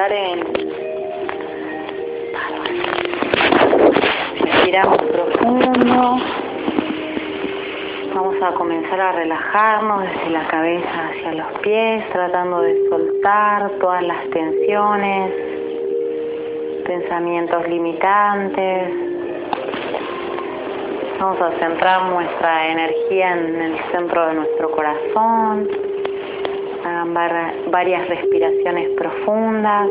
celulares en Respiramos profundo. Vamos a comenzar a relajarnos desde la cabeza hacia los pies, tratando de soltar todas las tensiones, pensamientos limitantes. Vamos a centrar nuestra energía en el centro de nuestro corazón. Varias respiraciones profundas.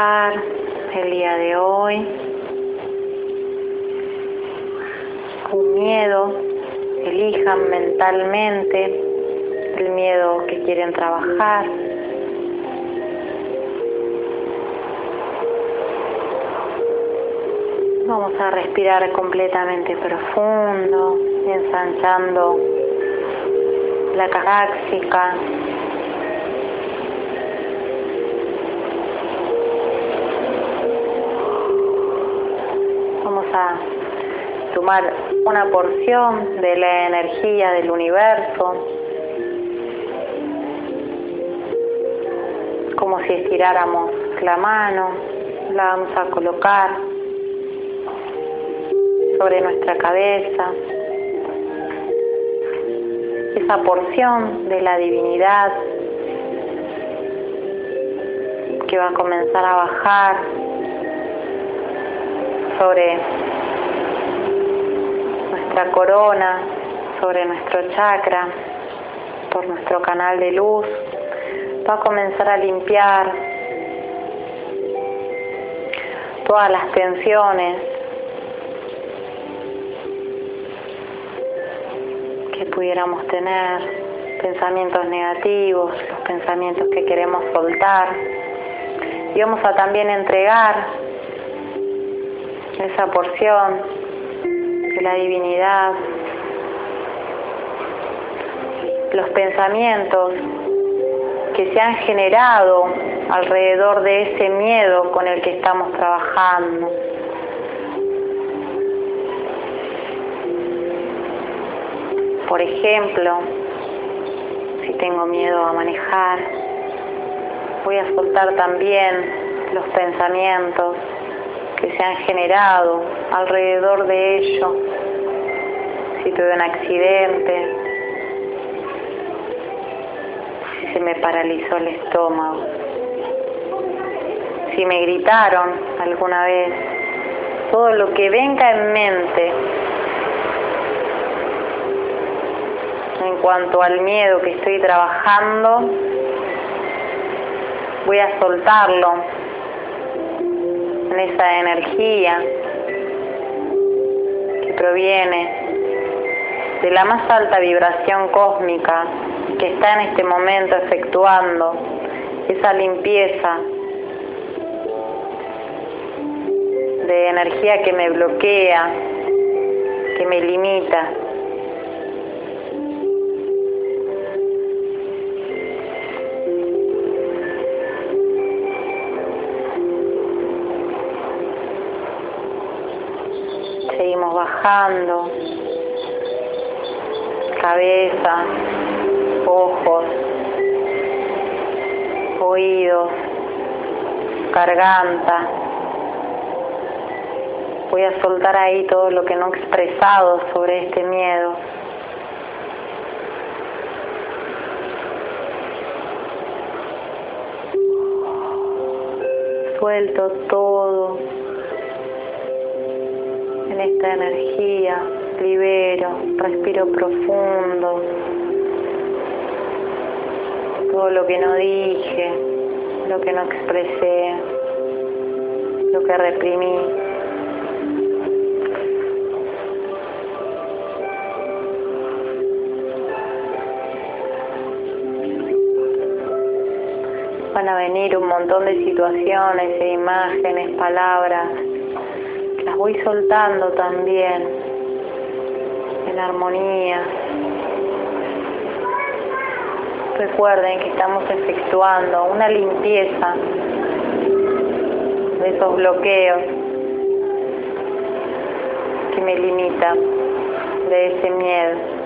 El día de hoy. Un miedo, elijan mentalmente el miedo que quieren trabajar. Vamos a respirar completamente profundo, ensanchando la caráxica, a tomar una porción de la energía del universo, como si estiráramos la mano, la vamos a colocar sobre nuestra cabeza. Esa porción de la divinidad que va a comenzar a bajar sobre nuestra corona, sobre nuestro chakra, por nuestro canal de luz, va a comenzar a limpiar todas las tensiones que pudiéramos tener, pensamientos negativos, los pensamientos que queremos soltar. Y vamos a también entregar esa porción de la divinidad, los pensamientos que se han generado alrededor de ese miedo con el que estamos trabajando. Por ejemplo, si tengo miedo a manejar, voy a soltar también los pensamientos que se han generado alrededor de ello. Si tuve un accidente, si se me paralizó el estómago, si me gritaron alguna vez, todo lo que venga en mente en cuanto al miedo que estoy trabajando, voy a soltarlo en esa energía que proviene de la más alta vibración cósmica que está en este momento efectuando esa limpieza de energía que me bloquea, que me limita. bajando, cabeza, ojos, oídos, garganta. Voy a soltar ahí todo lo que no he expresado sobre este miedo. Suelto todo esta energía, libero, respiro profundo, todo lo que no dije, lo que no expresé, lo que reprimí. Van a venir un montón de situaciones e imágenes, palabras. Las voy soltando también en armonía. Recuerden que estamos efectuando una limpieza de esos bloqueos que me limitan, de ese miedo.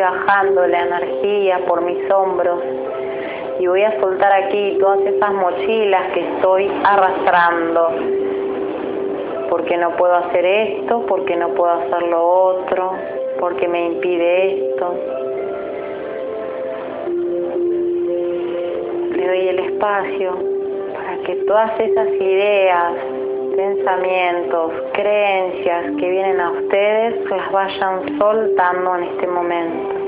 bajando la energía por mis hombros y voy a soltar aquí todas esas mochilas que estoy arrastrando. Porque no puedo hacer esto, porque no puedo hacer lo otro, porque me impide esto. Le doy el espacio para que todas esas ideas, pensamientos, creencias que vienen a ustedes las vayan soltando en este momento.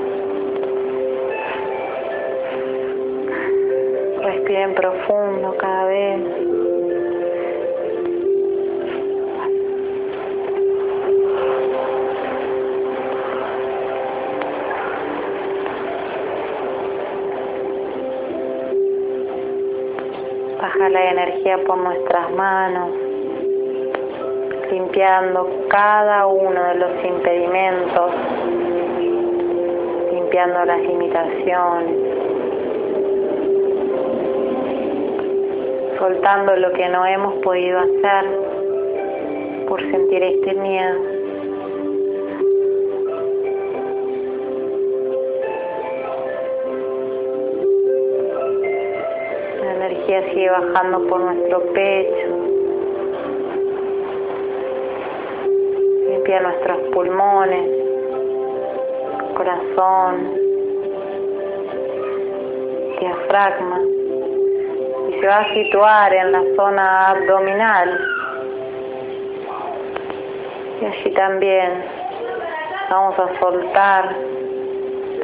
Respiren profundo cada vez. Baja la energía por nuestras manos limpiando cada uno de los impedimentos, limpiando las limitaciones, soltando lo que no hemos podido hacer por sentir este miedo. La energía sigue bajando por nuestro pecho, nuestros pulmones, corazón, diafragma se va a situar en la zona abdominal. Y allí también vamos a soltar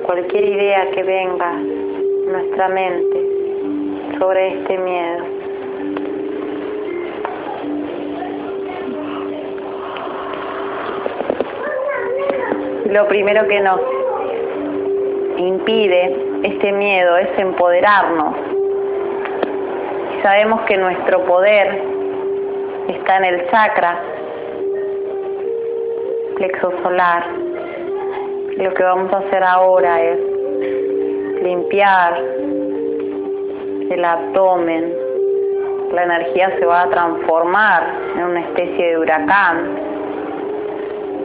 cualquier idea que venga en nuestra mente sobre este miedo. lo primero que nos impide este miedo es empoderarnos. Sabemos que nuestro poder está en el chakra plexo solar. Lo que vamos a hacer ahora es limpiar el abdomen. La energía se va a transformar en una especie de huracán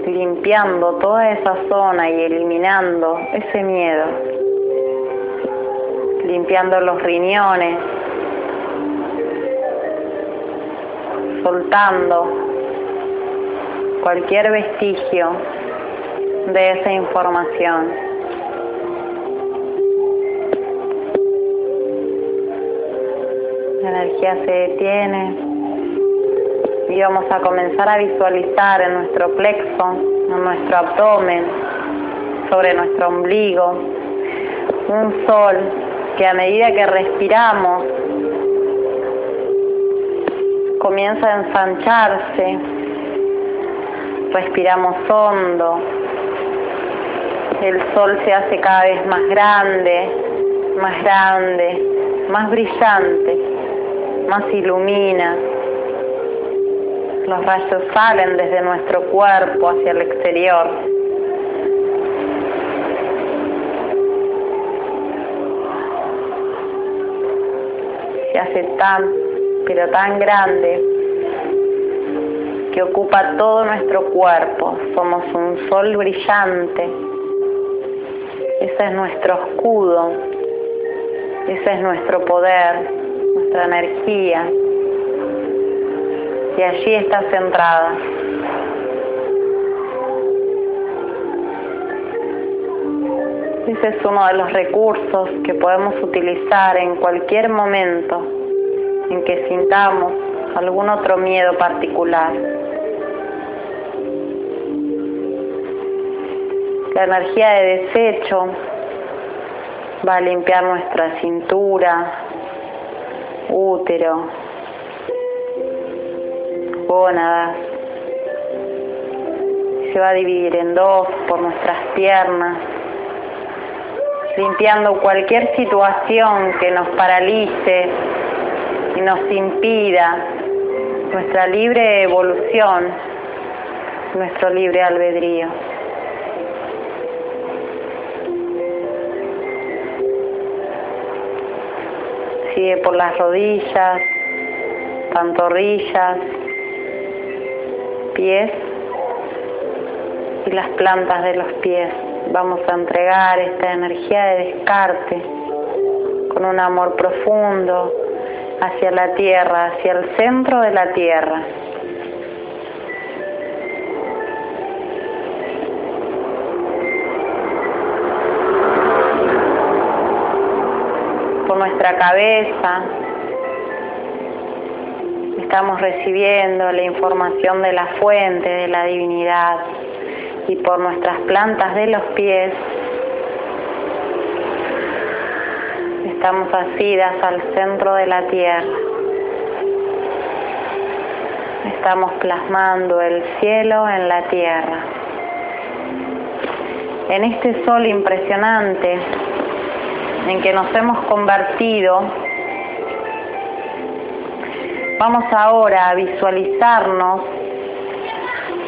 limpiando toda esa zona y eliminando ese miedo, limpiando los riñones, soltando cualquier vestigio de esa información. La energía se detiene y vamos a comenzar a visualizar en nuestro plexo, en nuestro abdomen, sobre nuestro ombligo, un sol que a medida que respiramos comienza a ensancharse, respiramos hondo, el sol se hace cada vez más grande, más grande, más brillante, más ilumina. Los rayos salen desde nuestro cuerpo hacia el exterior. Se hace tan, pero tan grande que ocupa todo nuestro cuerpo. Somos un sol brillante. Ese es nuestro escudo. Ese es nuestro poder, nuestra energía y allí está centrada. Ese es uno de los recursos que podemos utilizar en cualquier momento en que sintamos algún otro miedo particular. La energía de desecho va a limpiar nuestra cintura, útero, gónadas. Se va a dividir en dos por nuestras piernas, limpiando cualquier situación que nos paralice y nos impida nuestra libre evolución, nuestro libre albedrío. Sigue por las rodillas, pantorrillas, pies y las plantas de los pies. Vamos a entregar esta energía de descarte con un amor profundo hacia la tierra, hacia el centro de la tierra. Por nuestra cabeza estamos recibiendo la información de la fuente, de la divinidad, y por nuestras plantas de los pies estamos asidas al centro de la tierra. Estamos plasmando el cielo en la tierra. En este sol impresionante en que nos hemos convertido, vamos ahora a visualizarnos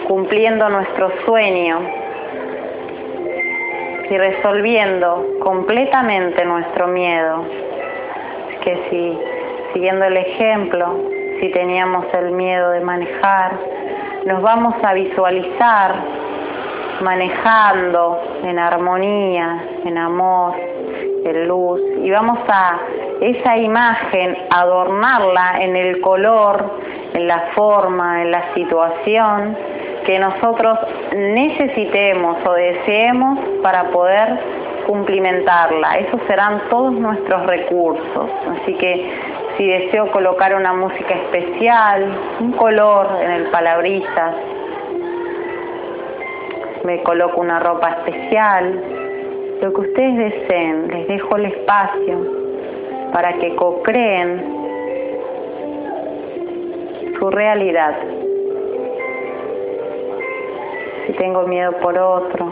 cumpliendo nuestro sueño y resolviendo completamente nuestro miedo. Que si, siguiendo el ejemplo, si teníamos el miedo de manejar, nos vamos a visualizar manejando en armonía, en amor, en luz, y vamos a esa imagen adornarla en el color, en la forma, en la situación que nosotros necesitemos o deseemos para poder cumplimentarla. Esos serán todos nuestros recursos. Así que si deseo colocar una música especial, un color en el palabrisas, me coloco una ropa especial, lo que ustedes deseen, les dejo el espacio para que co-creen su realidad si tengo miedo por otro,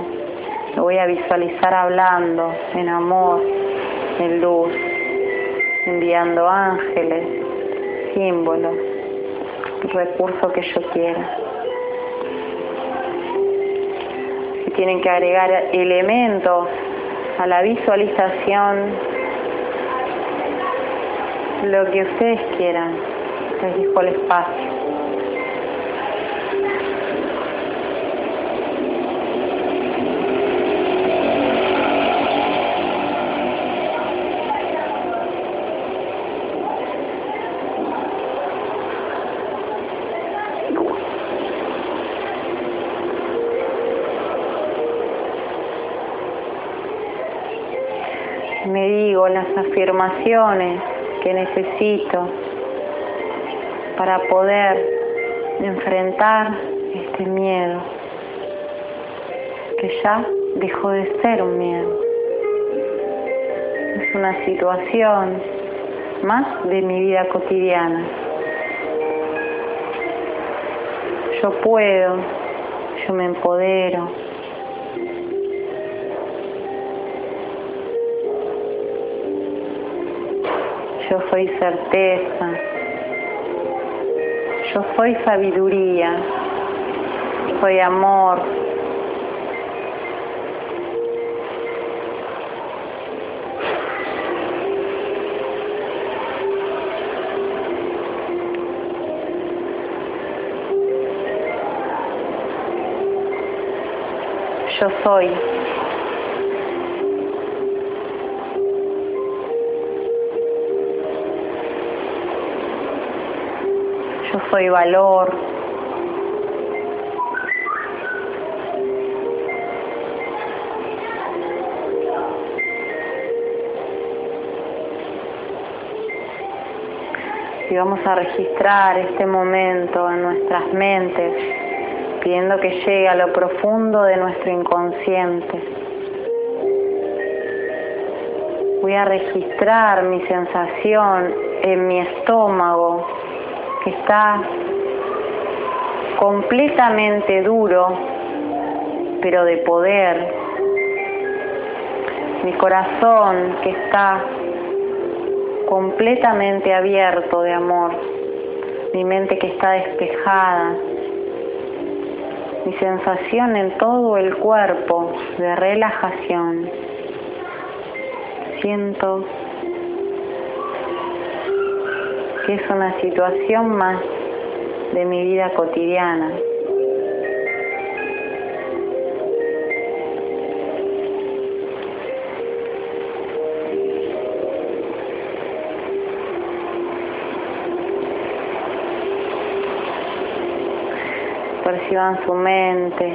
lo voy a visualizar hablando en amor, en luz, enviando ángeles, símbolos, el recurso que yo quiera. Si tienen que agregar elementos a la visualización, lo que ustedes quieran, les dejo el espacio. Digo las afirmaciones que necesito para poder enfrentar este miedo, que ya dejó de ser un miedo. Es una situación más de mi vida cotidiana. Yo puedo, yo me empodero, yo soy certeza, yo soy sabiduría, soy amor. Yo soy. soy valor. Y vamos a registrar este momento en nuestras mentes, pidiendo que llegue a lo profundo de nuestro inconsciente voy a registrar mi sensación en mi estómago que está completamente duro, pero de poder. Mi corazón que está completamente abierto de amor. Mi mente que está despejada. Mi sensación en todo el cuerpo de relajación. Siento que es una situación más de mi vida cotidiana. Perciban su mente,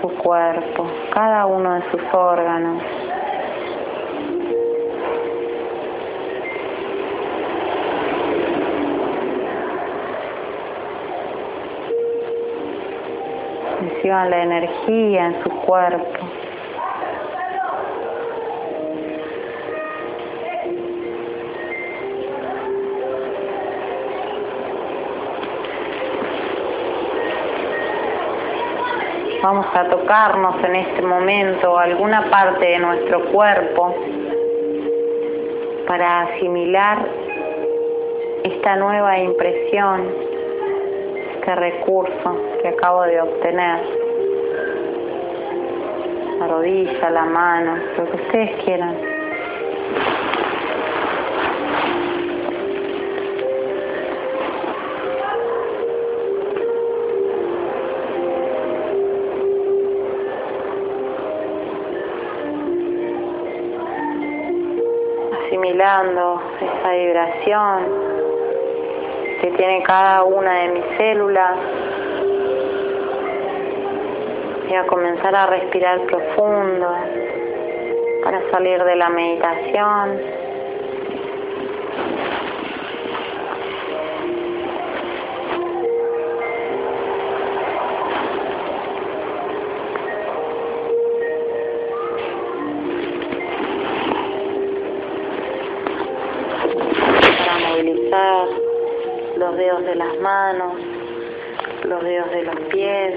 su cuerpo, cada uno de sus órganos. La energía en su cuerpo. Vamos a tocarnos en este momento alguna parte de nuestro cuerpo para asimilar esta nueva impresión, este recurso que acabo de obtener la rodilla, la mano, lo que ustedes quieran. asimilando esa vibración que tiene cada una de mis células y a comenzar a respirar profundo para salir de la meditación. Dedos de las manos, los dedos de los pies,